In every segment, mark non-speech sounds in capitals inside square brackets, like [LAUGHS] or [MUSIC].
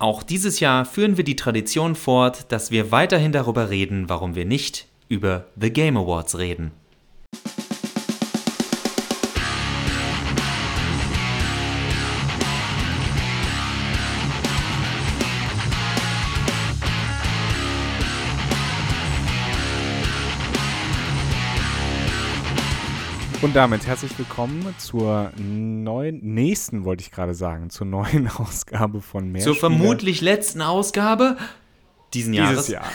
Auch dieses Jahr führen wir die Tradition fort, dass wir weiterhin darüber reden, warum wir nicht über The Game Awards reden. Und damit herzlich willkommen zur neuen, nächsten wollte ich gerade sagen, zur neuen [LAUGHS] Ausgabe von Mehr Zur vermutlich letzten Ausgabe diesen Jahres. Dieses Jahr.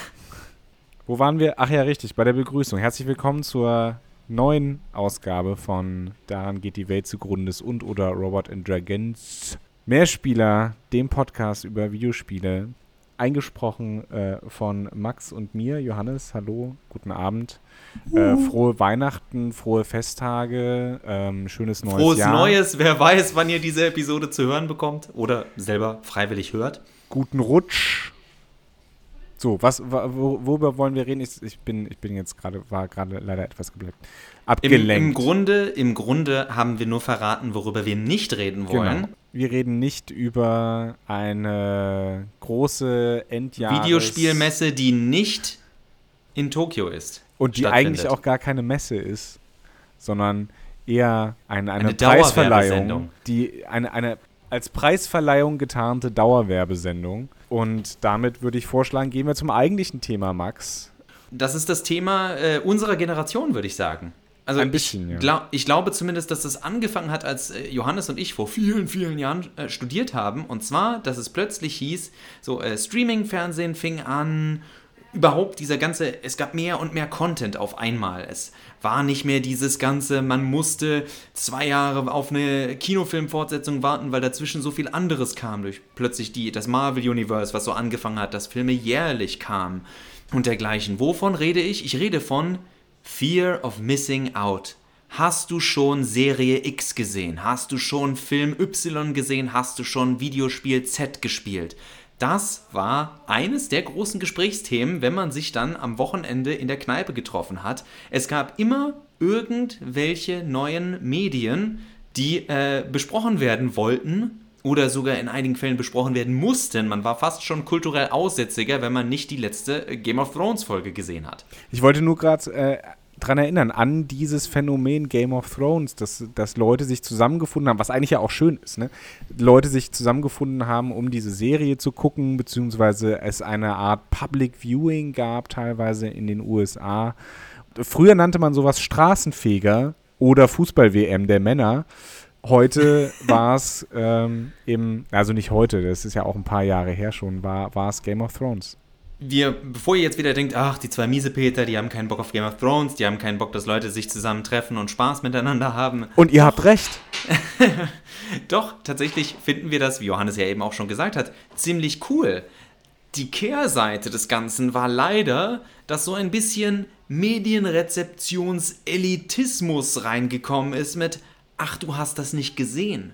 Wo waren wir? Ach ja, richtig, bei der Begrüßung. Herzlich willkommen zur neuen Ausgabe von Daran geht die Welt zugrunde und oder Robot and Dragons. Mehrspieler, dem Podcast über Videospiele. Eingesprochen äh, von Max und mir. Johannes, hallo, guten Abend. Äh, frohe Weihnachten, frohe Festtage, ähm, schönes neues Frohes Jahr. Neues, wer weiß, wann ihr diese Episode zu hören bekommt oder selber freiwillig hört. Guten Rutsch. So, was, wo, worüber wollen wir reden? Ich, ich bin, ich bin jetzt gerade, war gerade leider etwas gebleckt. Im, Abgelenkt. Im, Grunde, Im Grunde haben wir nur verraten, worüber wir nicht reden wollen. Genau. Wir reden nicht über eine große Endjahres... Videospielmesse, die nicht in Tokio ist. Und die eigentlich auch gar keine Messe ist, sondern eher eine, eine, Eine Preisverleihung, die eine, eine als Preisverleihung getarnte Dauerwerbesendung. Und damit würde ich vorschlagen, gehen wir zum eigentlichen Thema, Max. Das ist das Thema äh, unserer Generation, würde ich sagen. Also Ein bisschen, ich, ja. glaub, ich glaube zumindest, dass das angefangen hat, als äh, Johannes und ich vor vielen, vielen Jahren äh, studiert haben. Und zwar, dass es plötzlich hieß, so äh, Streaming-Fernsehen fing an, überhaupt dieser ganze, es gab mehr und mehr Content auf einmal. Es war nicht mehr dieses ganze, man musste zwei Jahre auf eine Kinofilmfortsetzung warten, weil dazwischen so viel anderes kam durch plötzlich die, das Marvel Universe, was so angefangen hat, dass Filme jährlich kamen und dergleichen. Wovon rede ich? Ich rede von Fear of Missing Out. Hast du schon Serie X gesehen? Hast du schon Film Y gesehen? Hast du schon Videospiel Z gespielt? Das war eines der großen Gesprächsthemen, wenn man sich dann am Wochenende in der Kneipe getroffen hat. Es gab immer irgendwelche neuen Medien, die äh, besprochen werden wollten oder sogar in einigen Fällen besprochen werden mussten. Man war fast schon kulturell aussätziger, wenn man nicht die letzte äh, Game of Thrones Folge gesehen hat. Ich wollte nur gerade äh, dran erinnern, an dieses Phänomen Game of Thrones, dass, dass Leute sich zusammengefunden haben, was eigentlich ja auch schön ist, ne? Leute sich zusammengefunden haben, um diese Serie zu gucken, beziehungsweise es eine Art Public Viewing gab, teilweise in den USA. Früher nannte man sowas Straßenfeger oder Fußball-WM der Männer. Heute [LAUGHS] war es ähm, im, also nicht heute, das ist ja auch ein paar Jahre her schon, war es Game of Thrones. Wir, bevor ihr jetzt wieder denkt, ach, die zwei Miesepeter, die haben keinen Bock auf Game of Thrones, die haben keinen Bock, dass Leute sich zusammentreffen und Spaß miteinander haben. Und ihr habt recht. [LAUGHS] Doch, tatsächlich finden wir das, wie Johannes ja eben auch schon gesagt hat, ziemlich cool. Die Kehrseite des Ganzen war leider, dass so ein bisschen Medienrezeptions-Elitismus reingekommen ist mit, ach, du hast das nicht gesehen.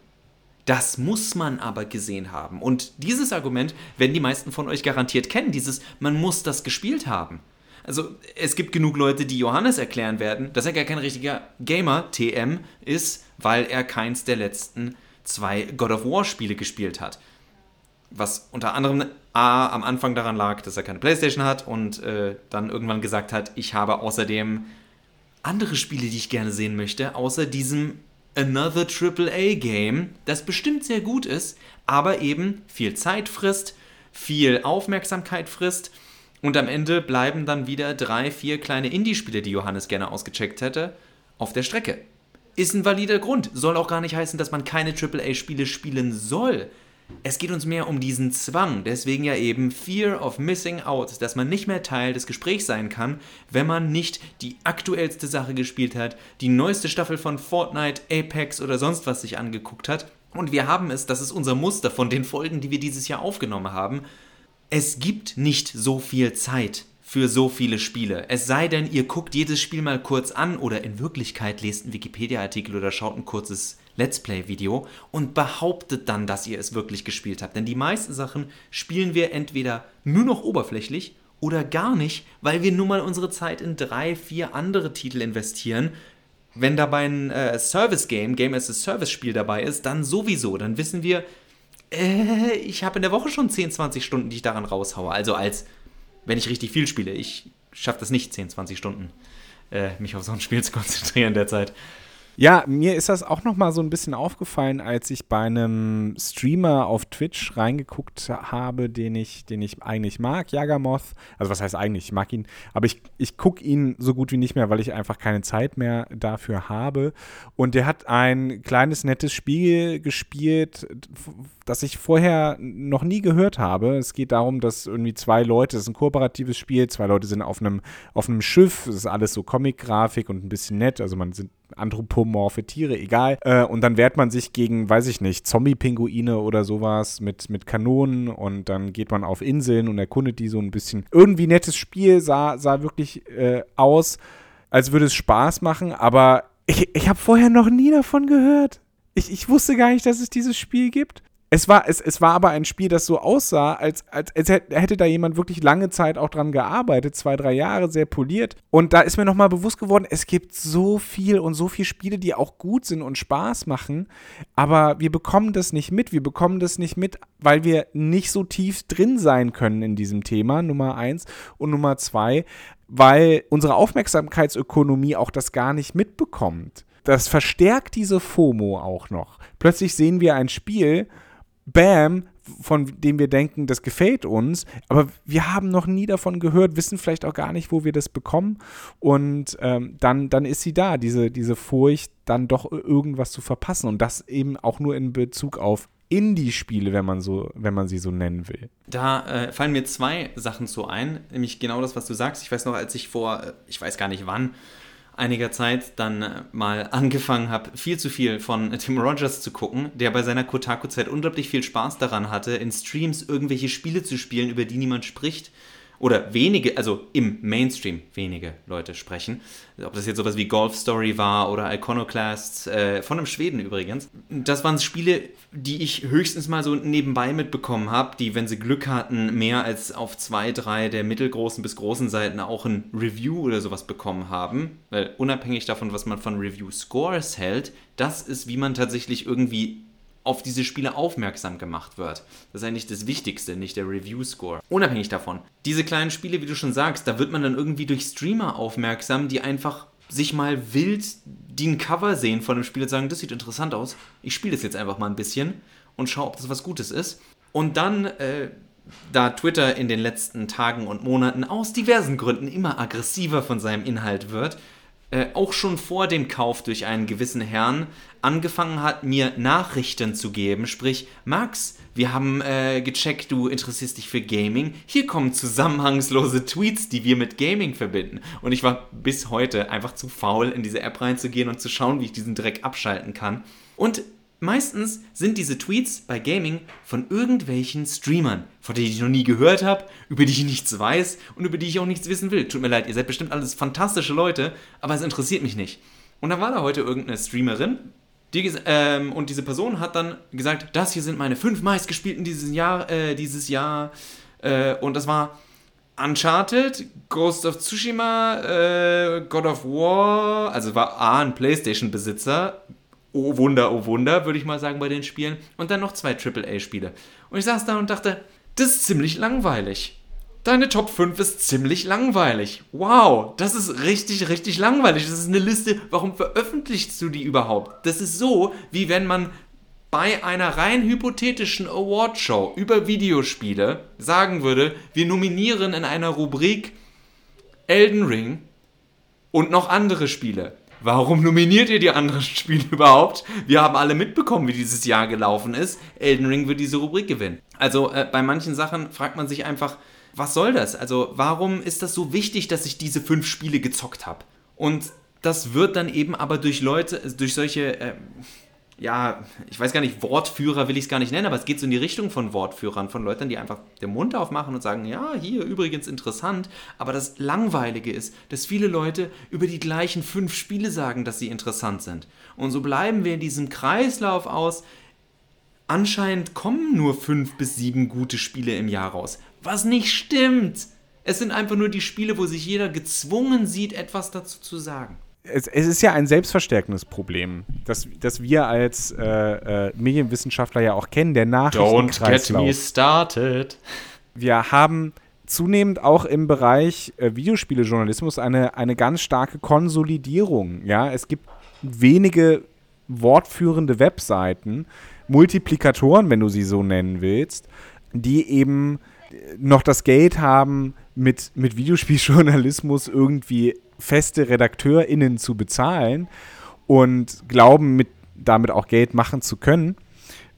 Das muss man aber gesehen haben. Und dieses Argument werden die meisten von euch garantiert kennen, dieses, man muss das gespielt haben. Also es gibt genug Leute, die Johannes erklären werden, dass er gar kein richtiger Gamer, TM, ist, weil er keins der letzten zwei God of War Spiele gespielt hat. Was unter anderem A, am Anfang daran lag, dass er keine Playstation hat und äh, dann irgendwann gesagt hat, ich habe außerdem andere Spiele, die ich gerne sehen möchte, außer diesem Another AAA Game, das bestimmt sehr gut ist, aber eben viel Zeit frisst, viel Aufmerksamkeit frisst und am Ende bleiben dann wieder drei, vier kleine Indie-Spiele, die Johannes gerne ausgecheckt hätte, auf der Strecke. Ist ein valider Grund. Soll auch gar nicht heißen, dass man keine AAA-Spiele spielen soll. Es geht uns mehr um diesen Zwang, deswegen ja eben Fear of Missing Out, dass man nicht mehr Teil des Gesprächs sein kann, wenn man nicht die aktuellste Sache gespielt hat, die neueste Staffel von Fortnite, Apex oder sonst was sich angeguckt hat. Und wir haben es, das ist unser Muster von den Folgen, die wir dieses Jahr aufgenommen haben. Es gibt nicht so viel Zeit für so viele Spiele. Es sei denn, ihr guckt jedes Spiel mal kurz an oder in Wirklichkeit lest einen Wikipedia-Artikel oder schaut ein kurzes Let's Play-Video und behauptet dann, dass ihr es wirklich gespielt habt. Denn die meisten Sachen spielen wir entweder nur noch oberflächlich oder gar nicht, weil wir nun mal unsere Zeit in drei, vier andere Titel investieren. Wenn dabei ein äh, Service-Game, Game as a Service-Spiel dabei ist, dann sowieso. Dann wissen wir, Äh, ich habe in der Woche schon 10, 20 Stunden, die ich daran raushaue. Also als, wenn ich richtig viel spiele. Ich schaffe das nicht, 10, 20 Stunden, äh, mich auf so ein Spiel [LAUGHS] zu konzentrieren derzeit. Ja, mir ist das auch noch mal so ein bisschen aufgefallen, als ich bei einem Streamer auf Twitch reingeguckt habe, den ich, den ich eigentlich mag, Jagamoth. Also was heißt eigentlich, ich mag ihn, aber ich, ich gucke ihn so gut wie nicht mehr, weil ich einfach keine Zeit mehr dafür habe. Und der hat ein kleines, nettes Spiel gespielt, das ich vorher noch nie gehört habe. Es geht darum, dass irgendwie zwei Leute, das ist ein kooperatives Spiel, zwei Leute sind auf einem, auf einem Schiff, es ist alles so Comic-Grafik und ein bisschen nett, also man sind anthropomorphe Tiere, egal. Äh, und dann wehrt man sich gegen, weiß ich nicht, Zombie-Pinguine oder sowas mit, mit Kanonen und dann geht man auf Inseln und erkundet die so ein bisschen. Irgendwie nettes Spiel, sah, sah wirklich äh, aus, als würde es Spaß machen, aber ich, ich habe vorher noch nie davon gehört. Ich, ich wusste gar nicht, dass es dieses Spiel gibt. Es war, es, es war aber ein Spiel, das so aussah, als, als, als hätte da jemand wirklich lange Zeit auch dran gearbeitet, zwei, drei Jahre, sehr poliert. Und da ist mir nochmal bewusst geworden, es gibt so viel und so viele Spiele, die auch gut sind und Spaß machen, aber wir bekommen das nicht mit. Wir bekommen das nicht mit, weil wir nicht so tief drin sein können in diesem Thema, Nummer eins. Und Nummer zwei, weil unsere Aufmerksamkeitsökonomie auch das gar nicht mitbekommt. Das verstärkt diese FOMO auch noch. Plötzlich sehen wir ein Spiel, Bam, von dem wir denken, das gefällt uns, aber wir haben noch nie davon gehört, wissen vielleicht auch gar nicht, wo wir das bekommen. Und ähm, dann, dann ist sie da, diese, diese Furcht, dann doch irgendwas zu verpassen. Und das eben auch nur in Bezug auf Indie-Spiele, wenn man so, wenn man sie so nennen will. Da äh, fallen mir zwei Sachen so ein, nämlich genau das, was du sagst. Ich weiß noch, als ich vor, äh, ich weiß gar nicht wann, einiger Zeit dann äh, mal angefangen habe, viel zu viel von Tim Rogers zu gucken, der bei seiner Kotaku-Zeit unglaublich viel Spaß daran hatte, in Streams irgendwelche Spiele zu spielen, über die niemand spricht oder wenige, also im Mainstream wenige Leute sprechen. Ob das jetzt sowas wie Golf Story war oder Iconoclasts, äh, von einem Schweden übrigens. Das waren Spiele, die ich höchstens mal so nebenbei mitbekommen habe, die, wenn sie Glück hatten, mehr als auf zwei, drei der mittelgroßen bis großen Seiten auch ein Review oder sowas bekommen haben. Weil unabhängig davon, was man von Review Scores hält, das ist, wie man tatsächlich irgendwie auf diese Spiele aufmerksam gemacht wird. Das ist eigentlich das Wichtigste, nicht der Review-Score. Unabhängig davon. Diese kleinen Spiele, wie du schon sagst, da wird man dann irgendwie durch Streamer aufmerksam, die einfach sich mal wild die ein Cover sehen von dem Spiel und sagen, das sieht interessant aus. Ich spiele das jetzt einfach mal ein bisschen und schaue, ob das was Gutes ist. Und dann, äh, da Twitter in den letzten Tagen und Monaten aus diversen Gründen immer aggressiver von seinem Inhalt wird, äh, auch schon vor dem Kauf durch einen gewissen Herrn angefangen hat, mir Nachrichten zu geben. Sprich, Max, wir haben äh, gecheckt, du interessierst dich für Gaming. Hier kommen zusammenhangslose Tweets, die wir mit Gaming verbinden. Und ich war bis heute einfach zu faul, in diese App reinzugehen und zu schauen, wie ich diesen Dreck abschalten kann. Und Meistens sind diese Tweets bei Gaming von irgendwelchen Streamern, von denen ich noch nie gehört habe, über die ich nichts weiß und über die ich auch nichts wissen will. Tut mir leid, ihr seid bestimmt alles fantastische Leute, aber es interessiert mich nicht. Und da war da heute irgendeine Streamerin, die, ähm, und diese Person hat dann gesagt, das hier sind meine fünf meistgespielten dieses Jahr, äh, dieses Jahr. Äh, und das war Uncharted, Ghost of Tsushima, äh, God of War, also war A ein PlayStation-Besitzer, oh Wunder, oh Wunder, würde ich mal sagen, bei den Spielen. Und dann noch zwei AAA-Spiele. Und ich saß da und dachte, das ist ziemlich langweilig. Deine Top 5 ist ziemlich langweilig. Wow, das ist richtig, richtig langweilig. Das ist eine Liste, warum veröffentlichst du die überhaupt? Das ist so, wie wenn man bei einer rein hypothetischen Awardshow über Videospiele sagen würde, wir nominieren in einer Rubrik Elden Ring und noch andere Spiele. Warum nominiert ihr die anderen [LAUGHS] Spiele überhaupt? Wir haben alle mitbekommen, wie dieses Jahr gelaufen ist. Elden Ring wird diese Rubrik gewinnen. Also äh, bei manchen Sachen fragt man sich einfach, was soll das? Also warum ist das so wichtig, dass ich diese fünf Spiele gezockt habe? Und das wird dann eben aber durch Leute, durch solche... Äh, ja, ich weiß gar nicht, Wortführer will ich es gar nicht nennen, aber es geht so in die Richtung von Wortführern, von Leuten, die einfach den Mund aufmachen und sagen, ja, hier übrigens interessant, aber das Langweilige ist, dass viele Leute über die gleichen fünf Spiele sagen, dass sie interessant sind. Und so bleiben wir in diesem Kreislauf aus, anscheinend kommen nur fünf bis sieben gute Spiele im Jahr raus, was nicht stimmt. Es sind einfach nur die Spiele, wo sich jeder gezwungen sieht, etwas dazu zu sagen es, es, ist ja ein selbstverstärkendes Problem, das, das wir als äh, äh, Medienwissenschaftler ja auch kennen, der Nachrichtenkreislauf. Don't get me started. Wir haben zunehmend auch im Bereich äh, Videospielejournalismus eine, eine ganz starke Konsolidierung. Ja, es gibt wenige wortführende Webseiten, Multiplikatoren, wenn du sie so nennen willst, die eben noch das Geld haben, mit, mit Videospieljournalismus irgendwie feste RedakteurInnen zu bezahlen und glauben, mit, damit auch Geld machen zu können.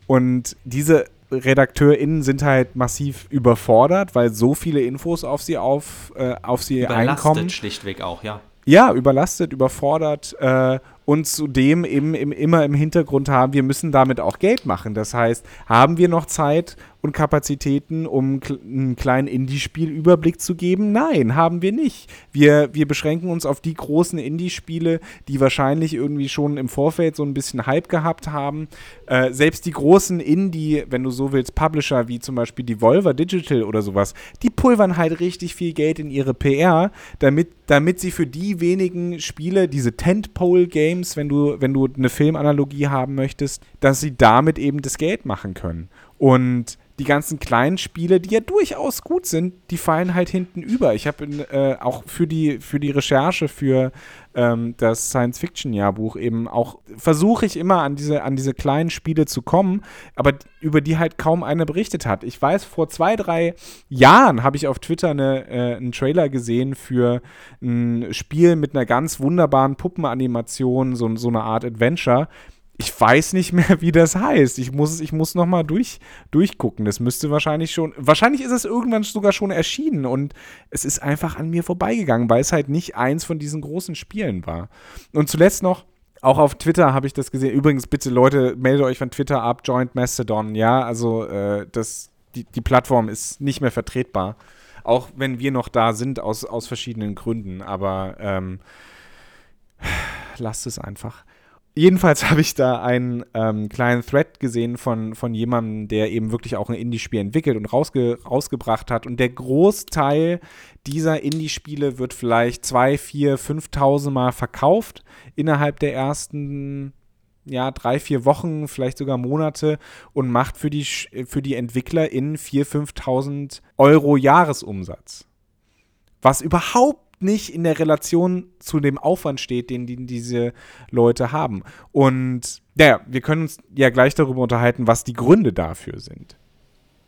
Und diese RedakteurInnen sind halt massiv überfordert, weil so viele Infos auf sie auf, äh, auf sie Überlastet einkommen. schlichtweg auch, ja. Ja, überlastet, überfordert äh, und zudem eben im, immer im Hintergrund haben, wir müssen damit auch Geld machen. Das heißt, haben wir noch Zeit und Kapazitäten, um einen kleinen Indie-Spiel-Überblick zu geben? Nein, haben wir nicht. Wir, wir beschränken uns auf die großen Indie-Spiele, die wahrscheinlich irgendwie schon im Vorfeld so ein bisschen Hype gehabt haben. Äh, selbst die großen Indie, wenn du so willst, Publisher wie zum Beispiel Devolver Digital oder sowas, die pulvern halt richtig viel Geld in ihre PR, damit, damit sie für die wenigen Spiele, diese Tentpole-Games, wenn du, wenn du eine Filmanalogie haben möchtest, dass sie damit eben das Geld machen können. Und die ganzen kleinen Spiele, die ja durchaus gut sind, die fallen halt hinten über. Ich habe äh, auch für die, für die Recherche für ähm, das Science-Fiction-Jahrbuch eben auch, versuche ich immer an diese, an diese kleinen Spiele zu kommen, aber über die halt kaum einer berichtet hat. Ich weiß, vor zwei, drei Jahren habe ich auf Twitter eine, äh, einen Trailer gesehen für ein Spiel mit einer ganz wunderbaren Puppenanimation, so, so eine Art Adventure ich weiß nicht mehr, [LAUGHS] wie das heißt. Ich muss, ich muss noch mal durch, durchgucken. Das müsste wahrscheinlich schon, wahrscheinlich ist es irgendwann sogar schon erschienen und es ist einfach an mir vorbeigegangen, weil es halt nicht eins von diesen großen Spielen war. Und zuletzt noch, auch auf Twitter habe ich das gesehen. Übrigens, bitte Leute, meldet euch von Twitter ab, joint Mastodon. Ja, also äh, das, die, die Plattform ist nicht mehr vertretbar. Auch wenn wir noch da sind, aus, aus verschiedenen Gründen. Aber ähm, [SIGHS] lasst es einfach jedenfalls [LAUGHS] habe ich da einen ähm, kleinen Thread gesehen von, von jemandem, der eben wirklich auch ein Indie-Spiel entwickelt und rausge rausgebracht hat. Und der Großteil dieser Indie-Spiele wird vielleicht zwei, vier, 5.000 Mal verkauft innerhalb der ersten ja, drei, vier Wochen, vielleicht sogar Monate und macht für die, für die Entwickler in 4.000, 5.000 Euro Jahresumsatz. Was überhaupt nicht in der Relation zu dem Aufwand steht, den, den diese Leute haben. Und naja, wir können uns ja gleich darüber unterhalten, was die Gründe dafür sind.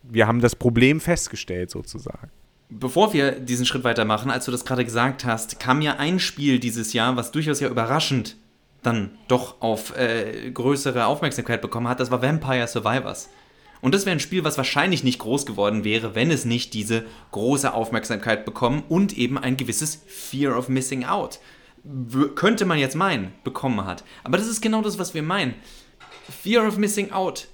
Wir haben das Problem festgestellt, sozusagen. Bevor wir diesen Schritt weitermachen, als du das gerade gesagt hast, kam ja ein Spiel dieses Jahr, was durchaus ja überraschend dann doch auf äh, größere Aufmerksamkeit bekommen hat. Das war Vampire Survivors. Und das wäre ein Spiel, was wahrscheinlich nicht groß geworden wäre, wenn es nicht diese große Aufmerksamkeit bekommen und eben ein gewisses Fear of Missing Out. Könnte man jetzt meinen, bekommen hat. Aber das ist genau das, was wir meinen. Fear of Missing Out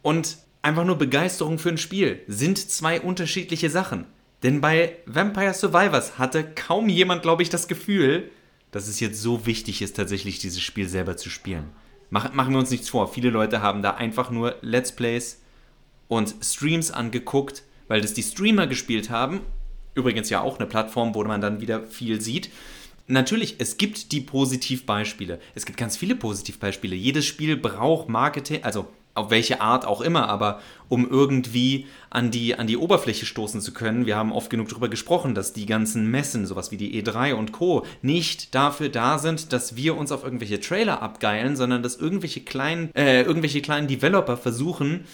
und einfach nur Begeisterung für ein Spiel sind zwei unterschiedliche Sachen. Denn bei Vampire Survivors hatte kaum jemand, glaube ich, das Gefühl, dass es jetzt so wichtig ist, tatsächlich dieses Spiel selber zu spielen. Mach, machen wir uns nichts vor. Viele Leute haben da einfach nur Let's Plays und Streams angeguckt, weil das die Streamer gespielt haben. Übrigens ja auch eine Plattform, wo man dann wieder viel sieht. Natürlich, es gibt die Positivbeispiele. Es gibt ganz viele Positivbeispiele. Jedes Spiel braucht Marketing, also auf welche Art auch immer, aber um irgendwie an die, an die Oberfläche stoßen zu können. Wir haben oft genug darüber gesprochen, dass die ganzen Messen, sowas wie die E3 und Co., nicht dafür da sind, dass wir uns auf irgendwelche Trailer abgeilen, sondern dass irgendwelche kleinen, äh, irgendwelche kleinen Developer versuchen,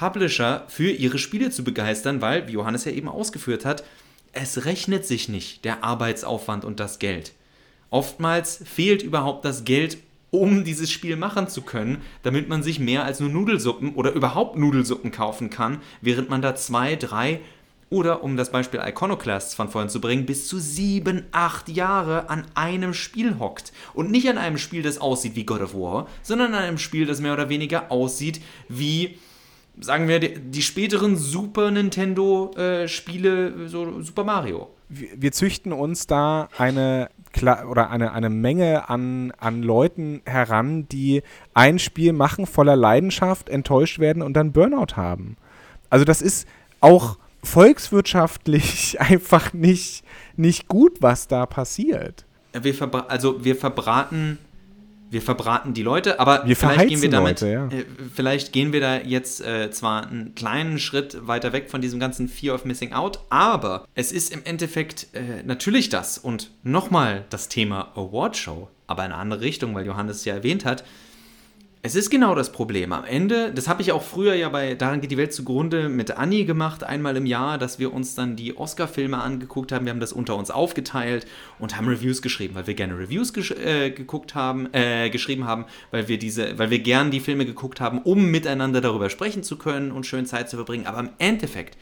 Publisher für ihre Spiele zu begeistern, weil, wie Johannes ja eben ausgeführt hat, es rechnet sich nicht, der Arbeitsaufwand und das Geld. Oftmals fehlt überhaupt das Geld, um dieses Spiel machen zu können, damit man sich mehr als nur Nudelsuppen oder überhaupt Nudelsuppen kaufen kann, während man da zwei, drei oder um das Beispiel Iconoclasts von vorhin zu bringen, bis zu sieben, acht Jahre an einem Spiel hockt. Und nicht an einem Spiel, das aussieht wie God of War, sondern an einem Spiel, das mehr oder weniger aussieht wie sagen wir, die, die späteren Super Nintendo-Spiele, äh, so Super Mario. Wir, wir, züchten uns da eine oder eine, eine Menge an, an Leuten heran, die ein Spiel machen voller Leidenschaft, enttäuscht werden und dann Burnout haben. Also das ist auch volkswirtschaftlich [LAUGHS] einfach nicht, nicht gut, was da passiert. wir also wir verbraten wir verbraten die Leute, aber Wir vielleicht gehen wir damit, Leute, ja. äh, vielleicht gehen wir da jetzt äh, zwar einen kleinen Schritt weiter weg von diesem ganzen Fear of Missing Out, aber es ist im Endeffekt äh, natürlich das und nochmal das Thema Award Show, aber in eine andere Richtung, weil Johannes es ja erwähnt hat. Es ist genau das Problem. Am Ende, das habe ich auch früher ja bei Daran geht die Welt zugrunde mit Anni gemacht, einmal im Jahr, dass wir uns dann die Oscar-Filme angeguckt haben. Wir haben das unter uns aufgeteilt und haben Reviews geschrieben, weil wir gerne Reviews äh, geguckt haben, äh, geschrieben haben, weil wir diese, weil wir gern die Filme geguckt haben, um miteinander darüber sprechen zu können und schön Zeit zu verbringen. Aber im Endeffekt,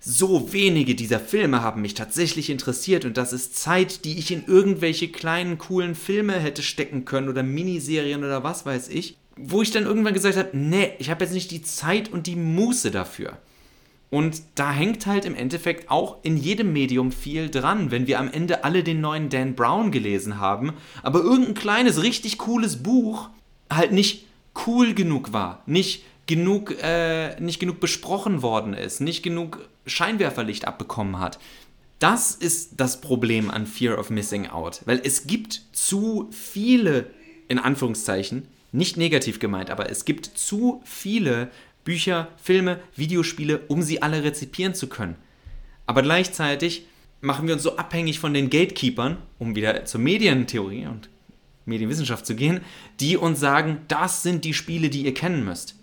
so wenige dieser Filme haben mich tatsächlich interessiert und das ist Zeit, die ich in irgendwelche kleinen, coolen Filme hätte stecken können oder Miniserien oder was weiß ich, wo ich dann irgendwann gesagt habe, nee, ich habe jetzt nicht die Zeit und die Muße dafür. Und da hängt halt im Endeffekt auch in jedem Medium viel dran, wenn wir am Ende alle den neuen Dan Brown gelesen haben, aber irgendein kleines, richtig cooles Buch halt nicht cool genug war, nicht genug, äh, nicht genug besprochen worden ist, nicht genug Scheinwerferlicht abbekommen hat. Das ist das Problem an Fear of Missing Out, weil es gibt zu viele, in Anführungszeichen, nicht negativ gemeint, aber es gibt zu viele Bücher, Filme, Videospiele, um sie alle rezipieren zu können. Aber gleichzeitig machen wir uns so abhängig von den Gatekeepern, um wieder zur Medientheorie und Medienwissenschaft zu gehen, die uns sagen, das sind die Spiele, die ihr kennen müsst.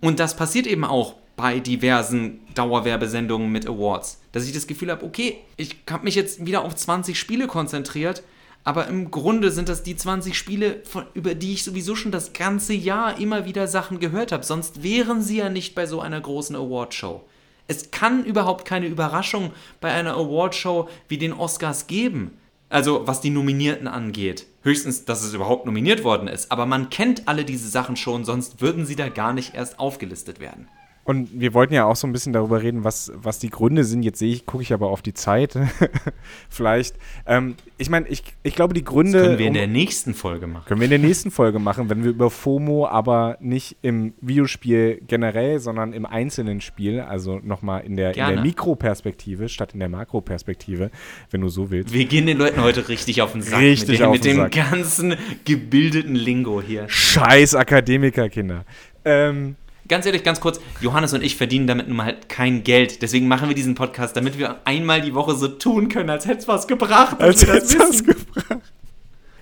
Und das passiert eben auch bei diversen Dauerwerbesendungen mit Awards, dass ich das Gefühl habe, okay, ich habe mich jetzt wieder auf 20 Spiele konzentriert, aber im Grunde sind das die 20 Spiele, von, über die ich sowieso schon das ganze Jahr immer wieder Sachen gehört habe. Sonst wären sie ja nicht bei so einer großen Awardshow. Es kann überhaupt keine Überraschung bei einer Awardshow wie den Oscars geben. Also was die Nominierten angeht. Höchstens, dass es überhaupt nominiert worden ist. Aber man kennt alle diese Sachen schon, sonst würden sie da gar nicht erst aufgelistet werden. Und wir wollten ja auch so ein bisschen darüber reden, was, was die Gründe sind. Jetzt sehe ich, gucke ich aber auf die Zeit. [LAUGHS] Vielleicht. Ähm, ich meine, ich, ich glaube, die Gründe. Das können wir in der nächsten Folge machen. Können wir in der nächsten Folge machen, wenn wir über FOMO, aber nicht im Videospiel generell, sondern im einzelnen Spiel, also nochmal in der, in der. Mikroperspektive statt in der Makroperspektive, wenn du so willst. Wir gehen den Leuten heute richtig auf den Sack. Richtig mit dem, auf mit den dem Sack. ganzen gebildeten Lingo hier. Scheiß Akademikerkinder. Ähm, Ganz ehrlich, ganz kurz, Johannes und ich verdienen damit nun mal halt kein Geld. Deswegen machen wir diesen Podcast, damit wir einmal die Woche so tun können, als hätte es was gebracht. als hätte das wissen. gebracht.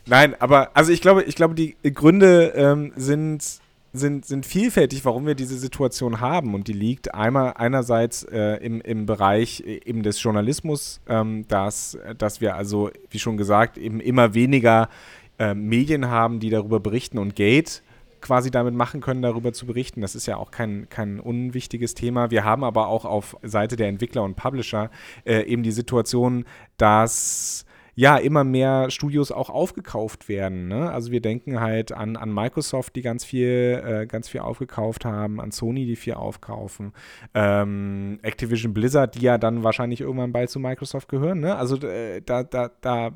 Nein, aber also ich glaube, ich glaube, die Gründe ähm, sind, sind, sind vielfältig, warum wir diese Situation haben. Und die liegt einmal einerseits äh, im, im Bereich äh, eben des Journalismus, ähm, dass, dass wir also, wie schon gesagt, eben immer weniger äh, Medien haben, die darüber berichten und Gate quasi damit machen können, darüber zu berichten. Das ist ja auch kein, kein unwichtiges Thema. Wir haben aber auch auf Seite der Entwickler und Publisher äh, eben die Situation, dass ja immer mehr Studios auch aufgekauft werden. Ne? Also wir denken halt an, an Microsoft, die ganz viel, äh, ganz viel aufgekauft haben, an Sony, die viel aufkaufen, ähm, Activision Blizzard, die ja dann wahrscheinlich irgendwann bald zu Microsoft gehören. Ne? Also äh, da, da, da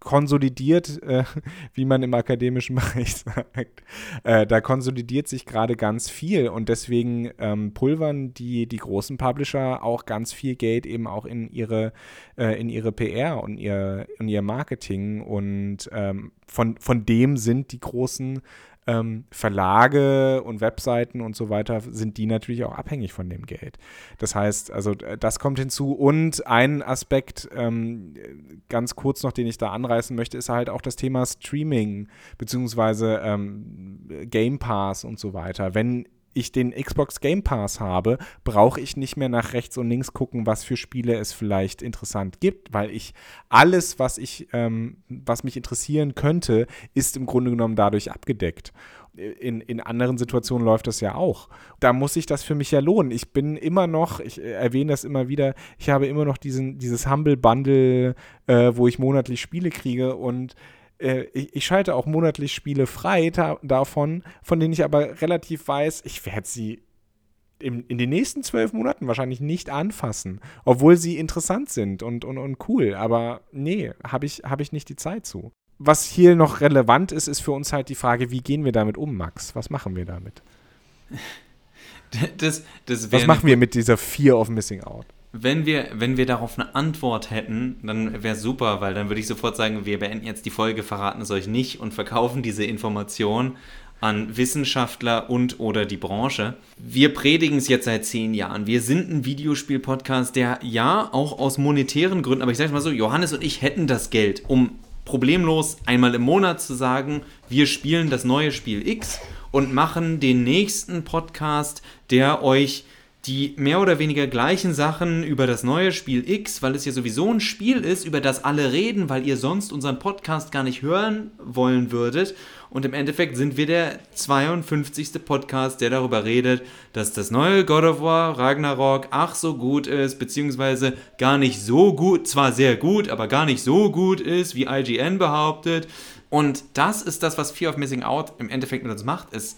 konsolidiert, äh, [LAUGHS] wie man im akademischen Bereich sagt, äh, da konsolidiert sich gerade ganz viel und deswegen ähm, pulvern die, die großen Publisher auch ganz viel Geld eben auch in ihre, äh, in ihre PR und ihr, in ihr Marketing und ähm, von, von dem sind die großen ähm, Verlage und Webseiten und so weiter, sind die natürlich auch abhängig von dem Geld. Das heißt, also äh, das kommt hinzu. Und ein Aspekt, ähm, ganz kurz noch, den ich da anreißen möchte, ist halt auch das Thema Streaming beziehungsweise ähm, Game Pass und so weiter. Wenn ich den Xbox Game Pass habe, brauche ich nicht mehr nach rechts und links gucken, was für Spiele es vielleicht interessant gibt, weil ich alles, was ich, ähm, was mich interessieren könnte, ist im Grunde genommen dadurch abgedeckt. In, in anderen Situationen läuft das ja auch. Da muss sich das für mich ja lohnen. Ich bin immer noch, ich äh, erwähne das immer wieder, ich habe immer noch diesen, dieses Humble Bundle, äh, wo ich monatlich Spiele kriege und äh, ich, ich schalte auch monatlich Spiele frei ta- davon, von denen ich aber relativ weiß, ich werde sie im, in den nächsten zwölf Monaten wahrscheinlich nicht anfassen, obwohl sie interessant sind und, und, und cool. Aber nee, habe ich, hab ich nicht die Zeit zu. Was hier noch relevant ist, ist für uns halt die Frage, wie gehen wir damit um, Max? Was machen wir damit? [LAUGHS] Das, das Was machen wir mit dieser Fear of Missing Out? Wenn wir, wenn wir darauf eine Antwort hätten, dann wäre super, weil dann würde ich sofort sagen, wir beenden jetzt die Folge, verraten es euch nicht und verkaufen diese Information an Wissenschaftler und oder die Branche. Wir predigen es jetzt seit zehn Jahren. Wir sind ein Videospiel-Podcast, der ja auch aus monetären Gründen, aber ich sage mal so, Johannes und ich hätten das Geld, um problemlos einmal im Monat zu sagen, wir spielen das neue Spiel X und machen den nächsten Podcast, der euch die mehr oder weniger gleichen Sachen über das neue Spiel X, weil es ja sowieso ein Spiel ist, über das alle reden, weil ihr sonst unseren Podcast gar nicht hören wollen würdet. Und im Endeffekt sind wir der 52. Podcast, der darüber redet, dass das neue God of War Ragnarok ach so gut ist, beziehungsweise gar nicht so gut, zwar sehr gut, aber gar nicht so gut ist, wie IGN behauptet. Und das ist das, was Fear of Missing Out im Endeffekt mit uns macht. Es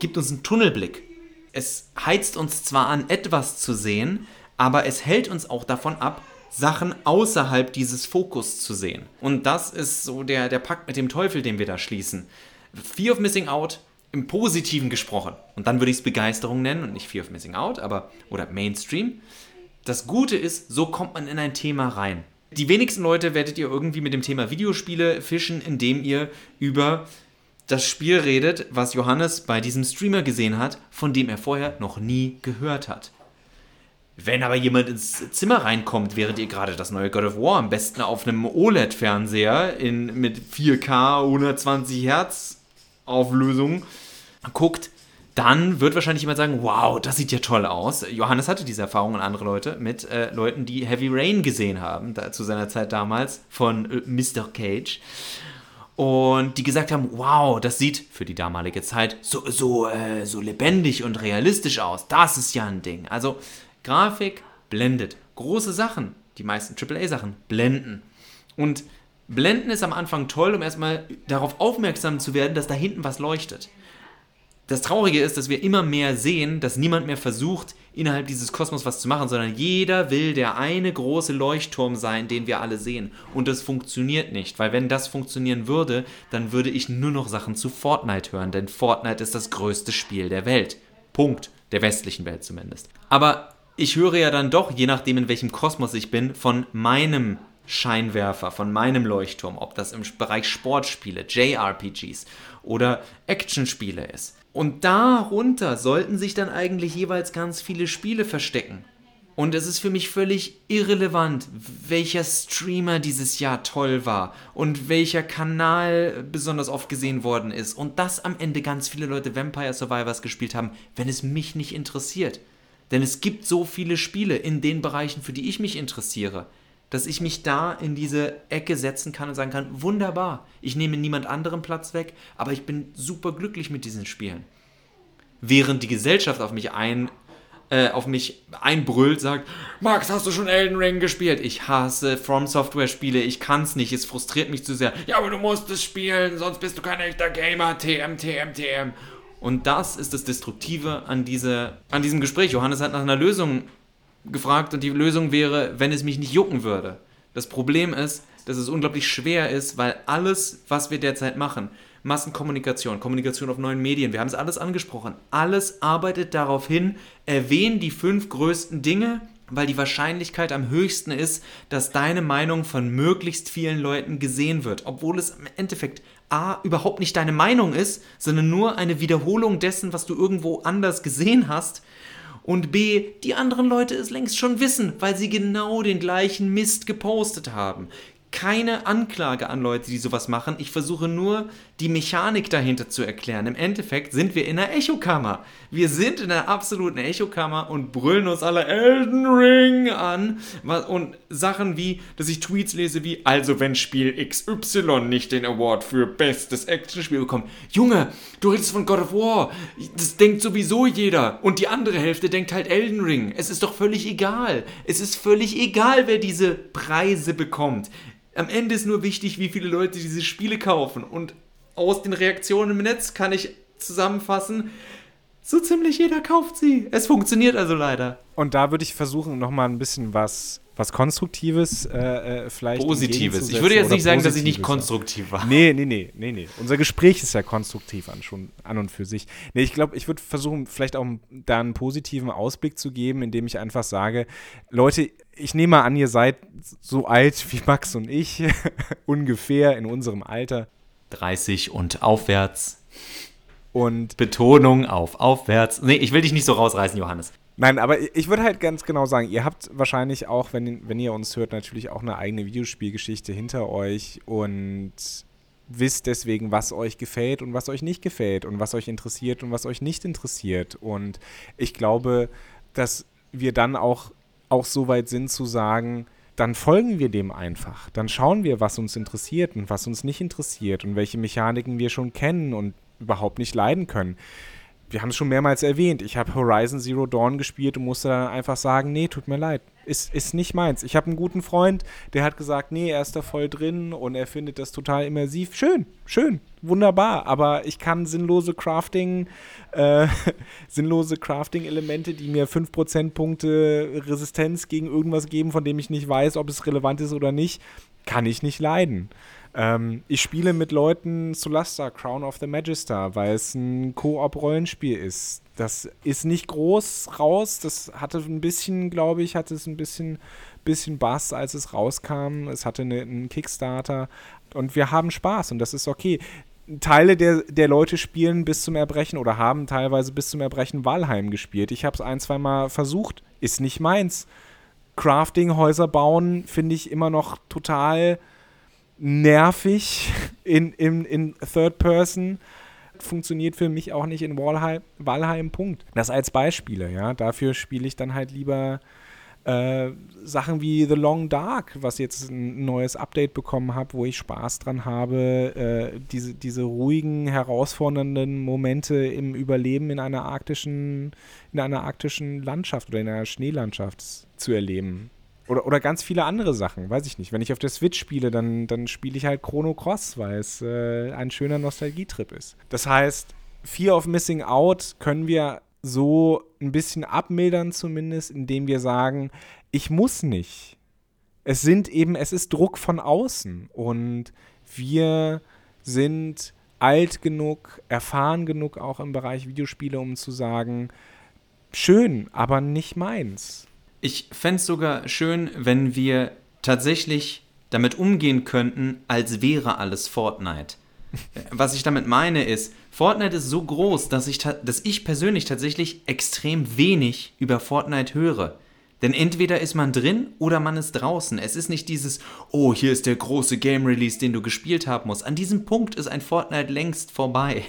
gibt uns einen Tunnelblick es heizt uns zwar an, etwas zu sehen, aber es hält uns auch davon ab, Sachen außerhalb dieses Fokus zu sehen. Und das ist so der, der Pakt mit dem Teufel, den wir da schließen. Fear of Missing Out im Positiven gesprochen. Und dann würde ich es Begeisterung nennen und nicht Fear of Missing Out, aber oder Mainstream. Das Gute ist, so kommt man in ein Thema rein. Die wenigsten Leute werdet ihr irgendwie mit dem Thema Videospiele fischen, indem ihr über das Spiel redet, was Johannes bei diesem Streamer gesehen hat, von dem er vorher noch nie gehört hat. Wenn aber jemand ins Zimmer reinkommt, während ihr gerade das neue God of War am besten auf einem OLED-Fernseher mit 4K 120 Hertz Auflösung guckt, dann wird wahrscheinlich jemand sagen, wow, das sieht ja toll aus. Johannes hatte diese Erfahrung und andere Leute mit äh, Leuten, die Heavy Rain gesehen haben, da, zu seiner Zeit damals von äh, Mr. Cage und die gesagt haben, wow, das sieht für die damalige Zeit so, so, äh, so lebendig und realistisch aus. Das ist ja ein Ding. Also Grafik blendet. Große Sachen, die meisten AAA-Sachen, blenden. Und blenden ist am Anfang toll, um erstmal darauf aufmerksam zu werden, dass da hinten was leuchtet. Das Traurige ist, dass wir immer mehr sehen, dass niemand mehr versucht, innerhalb dieses Kosmos was zu machen, sondern jeder will der eine große Leuchtturm sein, den wir alle sehen. Und das funktioniert nicht, weil wenn das funktionieren würde, dann würde ich nur noch Sachen zu Fortnite hören, denn Fortnite ist das größte Spiel der Welt. Punkt. Der westlichen Welt zumindest. Aber ich höre ja dann doch, je nachdem in welchem Kosmos ich bin, von meinem Scheinwerfer, von meinem Leuchtturm, ob das im Bereich Sportspiele, JRPGs oder Actionspiele ist. Und darunter sollten sich dann eigentlich jeweils ganz viele Spiele verstecken. Und es ist für mich völlig irrelevant, welcher Streamer dieses Jahr toll war und welcher Kanal besonders oft gesehen worden ist und dass am Ende ganz viele Leute Vampire Survivors gespielt haben, wenn es mich nicht interessiert. Denn es gibt so viele Spiele in den Bereichen, für die ich mich interessiere dass ich mich da in diese Ecke setzen kann und sagen kann, wunderbar, ich nehme niemand anderem Platz weg, aber ich bin super glücklich mit diesen Spielen. Während die Gesellschaft auf mich ein äh, auf mich einbrüllt, sagt, Max, hast du schon Elden Ring gespielt? Ich hasse From Software Spiele, ich kann's nicht, es frustriert mich zu sehr. Ja, aber du musst es spielen, sonst bist du kein echter Gamer. TM, TM, TM. Und das ist das Destruktive an, diese, an diesem Gespräch. Johannes hat nach einer Lösung gefragt und die Lösung wäre, wenn es mich nicht jucken würde. Das Problem ist, dass es unglaublich schwer ist, weil alles, was wir derzeit machen, Massenkommunikation, Kommunikation auf neuen Medien, wir haben es alles angesprochen, alles arbeitet darauf hin, erwähnen die fünf größten Dinge, weil die Wahrscheinlichkeit am höchsten ist, dass deine Meinung von möglichst vielen Leuten gesehen wird, obwohl es im Endeffekt A überhaupt nicht deine Meinung ist, sondern nur eine Wiederholung dessen, was du irgendwo anders gesehen hast und B, die anderen Leute es längst schon wissen, weil sie genau den gleichen Mist gepostet haben keine Anklage an Leute, die sowas machen. Ich versuche nur, die Mechanik dahinter zu erklären. Im Endeffekt sind wir in einer Echokammer. Wir sind in einer absoluten Echokammer und brüllen uns alle Elden Ring an. Und Sachen wie, dass ich Tweets lese wie, also wenn Spiel XY nicht den Award für bestes Actionspiel bekommt. Junge, du redest von God of War. Das denkt sowieso jeder. Und die andere Hälfte denkt halt Elden Ring. Es ist doch völlig egal. Es ist völlig egal, wer diese Preise bekommt. Am Ende ist nur wichtig, wie viele Leute diese Spiele kaufen. Und aus den Reaktionen im Netz kann ich zusammenfassen, so ziemlich jeder kauft sie. Es funktioniert also leider. Und da würde ich versuchen, nochmal ein bisschen was was Konstruktives äh, äh vielleicht. Positives. Ich würde jetzt nicht sagen, dass ich nicht konstruktiv war. Nee, nee, nee, nee, nee. Unser Gespräch ist ja konstruktiv an, schon an und für sich. Nee, ich glaube, ich würde versuchen, vielleicht auch da einen positiven Ausblick zu geben, indem ich einfach sage, Leute, ich nehme mal an, ihr seid so alt wie Max und ich, [LAUGHS] ungefähr in unserem Alter. 30 und aufwärts. Und Betonung auf aufwärts. Nee, ich will dich nicht so rausreißen, Johannes. Nein, aber ich würde halt ganz genau sagen, ihr habt wahrscheinlich auch, wenn, wenn ihr uns hört, natürlich auch eine eigene Videospielgeschichte hinter euch und wisst deswegen, was euch gefällt und was euch nicht gefällt und was euch interessiert und was euch nicht interessiert. Und ich glaube, dass wir dann auch, auch so weit sind zu sagen, dann folgen wir dem einfach. Dann schauen wir, was uns interessiert und was uns nicht interessiert und welche Mechaniken wir schon kennen und überhaupt nicht leiden können wir haben es schon mehrmals erwähnt, ich habe Horizon Zero Dawn gespielt und musste dann einfach sagen, nee, tut mir leid, ist, ist nicht meins. Ich habe einen guten Freund, der hat gesagt, nee, er ist da voll drin und er findet das total immersiv. Schön, schön, wunderbar, aber ich kann sinnlose Crafting, äh, [LAUGHS] sinnlose Crafting-Elemente, die mir 5% Punkte Resistenz gegen irgendwas geben, von dem ich nicht weiß, ob es relevant ist oder nicht, kann ich nicht leiden. Ähm, ich spiele mit Leuten Solasta, Crown of the Magister, weil es ein Koop-Rollenspiel ist. Das ist nicht groß raus. Das hatte ein bisschen, glaube ich, hatte es ein bisschen, bisschen Bass, als es rauskam. Es hatte eine, einen Kickstarter und wir haben Spaß und das ist okay. Teile der, der Leute spielen bis zum Erbrechen oder haben teilweise bis zum Erbrechen Walheim gespielt. Ich habe es ein, zwei Mal versucht. Ist nicht meins. Crafting, Häuser bauen, finde ich immer noch total nervig in, in, in Third Person. Funktioniert für mich auch nicht in Walheim, Valheim, Punkt. Das als Beispiele, ja. Dafür spiele ich dann halt lieber äh, Sachen wie The Long Dark, was jetzt ein neues Update bekommen habe, wo ich Spaß dran habe, äh, diese, diese ruhigen, herausfordernden Momente im Überleben in einer arktischen, in einer arktischen Landschaft oder in einer Schneelandschaft zu erleben. Oder, oder ganz viele andere Sachen, weiß ich nicht. Wenn ich auf der Switch spiele, dann, dann spiele ich halt Chrono Cross, weil es äh, ein schöner Nostalgietrip ist. Das heißt, Fear of Missing Out können wir so ein bisschen abmildern zumindest, indem wir sagen, ich muss nicht. Es sind eben, es ist Druck von außen und wir sind alt genug, erfahren genug auch im Bereich Videospiele, um zu sagen, schön, aber nicht meins. Ich fände es sogar schön, wenn wir tatsächlich damit umgehen könnten, als wäre alles Fortnite. Was ich damit meine ist, Fortnite ist so groß, dass ich, dass ich persönlich tatsächlich extrem wenig über Fortnite höre. Denn entweder ist man drin oder man ist draußen. Es ist nicht dieses, oh, hier ist der große Game Release, den du gespielt haben musst. An diesem Punkt ist ein Fortnite längst vorbei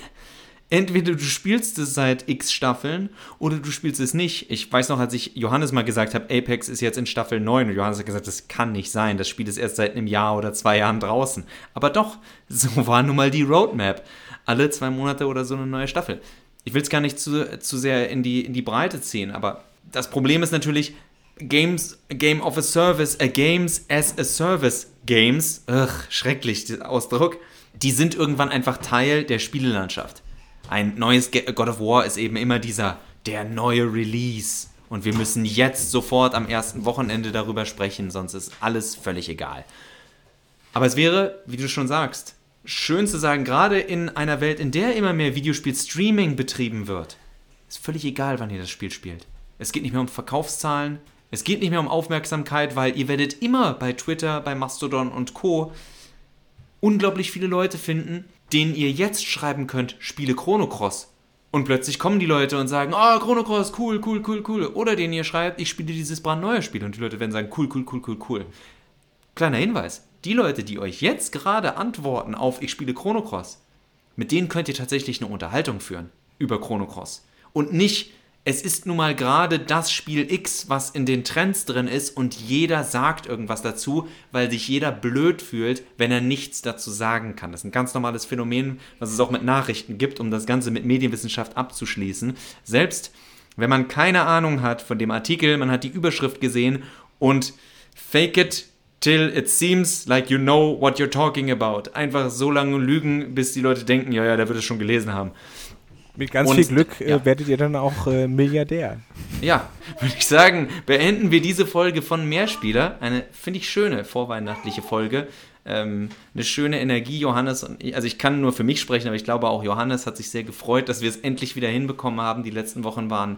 entweder du spielst es seit x Staffeln oder du spielst es nicht. Ich weiß noch, als ich Johannes mal gesagt habe, Apex ist jetzt in Staffel 9 und Johannes hat gesagt, das kann nicht sein, das Spiel ist erst seit einem Jahr oder zwei Jahren draußen. Aber doch, [LAUGHS] so war nun mal die Roadmap. Alle zwei Monate oder so eine neue Staffel. Ich will es gar nicht zu, zu sehr in die, in die Breite ziehen, aber das Problem ist natürlich, Games, Game of a Service, a Games as a Service Games, ugh, schrecklich der Ausdruck, die sind irgendwann einfach Teil der Spielelandschaft ein neues God of War ist eben immer dieser, der neue Release. Und wir müssen jetzt sofort am ersten Wochenende darüber sprechen, sonst ist alles völlig egal. Aber es wäre, wie du schon sagst, schön zu sagen, gerade in einer Welt, in der immer mehr Videospiel-Streaming betrieben wird, ist völlig egal, wann ihr das Spiel spielt. Es geht nicht mehr um Verkaufszahlen, es geht nicht mehr um Aufmerksamkeit, weil ihr werdet immer bei Twitter, bei Mastodon und Co. unglaublich viele Leute finden, denen ihr jetzt schreiben könnt, spiele Chrono Cross. Und plötzlich kommen die Leute und sagen, oh, Chrono Cross, cool, cool, cool, cool. Oder denen ihr schreibt, ich spiele dieses brandneue Spiel. Und die Leute werden sagen, cool, cool, cool, cool, cool. Kleiner Hinweis, die Leute, die euch jetzt gerade antworten auf, ich spiele Chrono Cross, mit denen könnt ihr tatsächlich eine Unterhaltung führen über Chrono Cross. Und nicht, es ist nun mal gerade das Spiel X, was in den Trends drin ist und jeder sagt irgendwas dazu, weil sich jeder blöd fühlt, wenn er nichts dazu sagen kann. Das ist ein ganz normales Phänomen, was es auch mit Nachrichten gibt, um das Ganze mit Medienwissenschaft abzuschließen. Selbst wenn man keine Ahnung hat von dem Artikel, man hat die Überschrift gesehen und fake it till it seems like you know what you're talking about. Einfach so lange lügen, bis die Leute denken, ja, ja, der wird es schon gelesen haben. Mit ganz und, viel Glück äh, ja. werdet ihr dann auch äh, Milliardär. Ja, [LAUGHS] würde ich sagen, beenden wir diese Folge von Mehrspieler. Eine, finde ich, schöne vorweihnachtliche Folge. Ähm, eine schöne Energie, Johannes. Und ich, also ich kann nur für mich sprechen, aber ich glaube auch Johannes hat sich sehr gefreut, dass wir es endlich wieder hinbekommen haben. Die letzten Wochen waren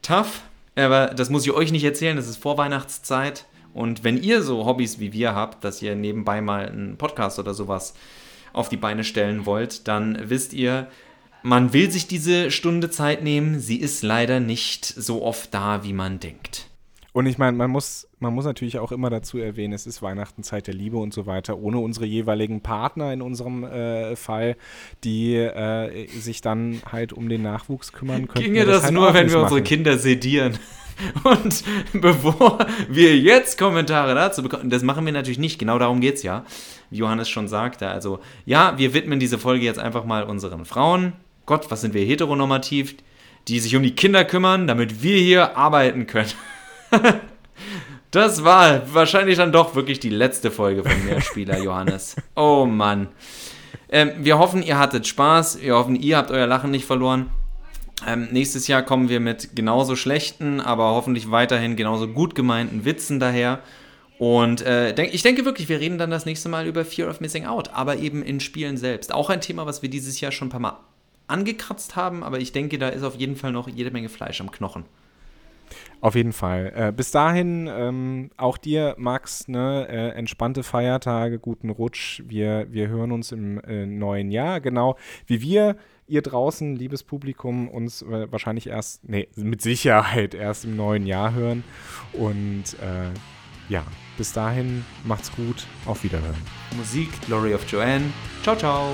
tough, aber das muss ich euch nicht erzählen. Das ist Vorweihnachtszeit. Und wenn ihr so Hobbys wie wir habt, dass ihr nebenbei mal einen Podcast oder sowas auf die Beine stellen wollt, dann wisst ihr, man will sich diese Stunde Zeit nehmen, sie ist leider nicht so oft da, wie man denkt. Und ich meine, man muss, man muss natürlich auch immer dazu erwähnen, es ist Weihnachten, Zeit der Liebe und so weiter. Ohne unsere jeweiligen Partner in unserem äh, Fall, die äh, sich dann halt um den Nachwuchs kümmern können. Ginge das, das halt nur, wenn wir machen. unsere Kinder sedieren? [LAUGHS] Und bevor wir jetzt Kommentare dazu bekommen, das machen wir natürlich nicht, genau darum geht es ja, wie Johannes schon sagte. Also ja, wir widmen diese Folge jetzt einfach mal unseren Frauen, Gott, was sind wir heteronormativ, die sich um die Kinder kümmern, damit wir hier arbeiten können. [LAUGHS] das war wahrscheinlich dann doch wirklich die letzte Folge von Mehrspieler, [LAUGHS] Johannes. Oh Mann. Ähm, wir hoffen, ihr hattet Spaß. Wir hoffen, ihr habt euer Lachen nicht verloren. Ähm, nächstes Jahr kommen wir mit genauso schlechten, aber hoffentlich weiterhin genauso gut gemeinten Witzen daher. Und äh, denk, ich denke wirklich, wir reden dann das nächste Mal über Fear of Missing Out, aber eben in Spielen selbst. Auch ein Thema, was wir dieses Jahr schon ein paar Mal angekratzt haben, aber ich denke, da ist auf jeden Fall noch jede Menge Fleisch am Knochen. Auf jeden Fall. Äh, bis dahin, ähm, auch dir, Max, ne, äh, entspannte Feiertage, guten Rutsch. Wir, wir hören uns im äh, neuen Jahr, genau wie wir, ihr draußen, liebes Publikum, uns äh, wahrscheinlich erst, nee, mit Sicherheit erst im neuen Jahr hören. Und äh, ja, bis dahin, macht's gut, auf Wiederhören. Musik, Glory of Joanne. Ciao, ciao.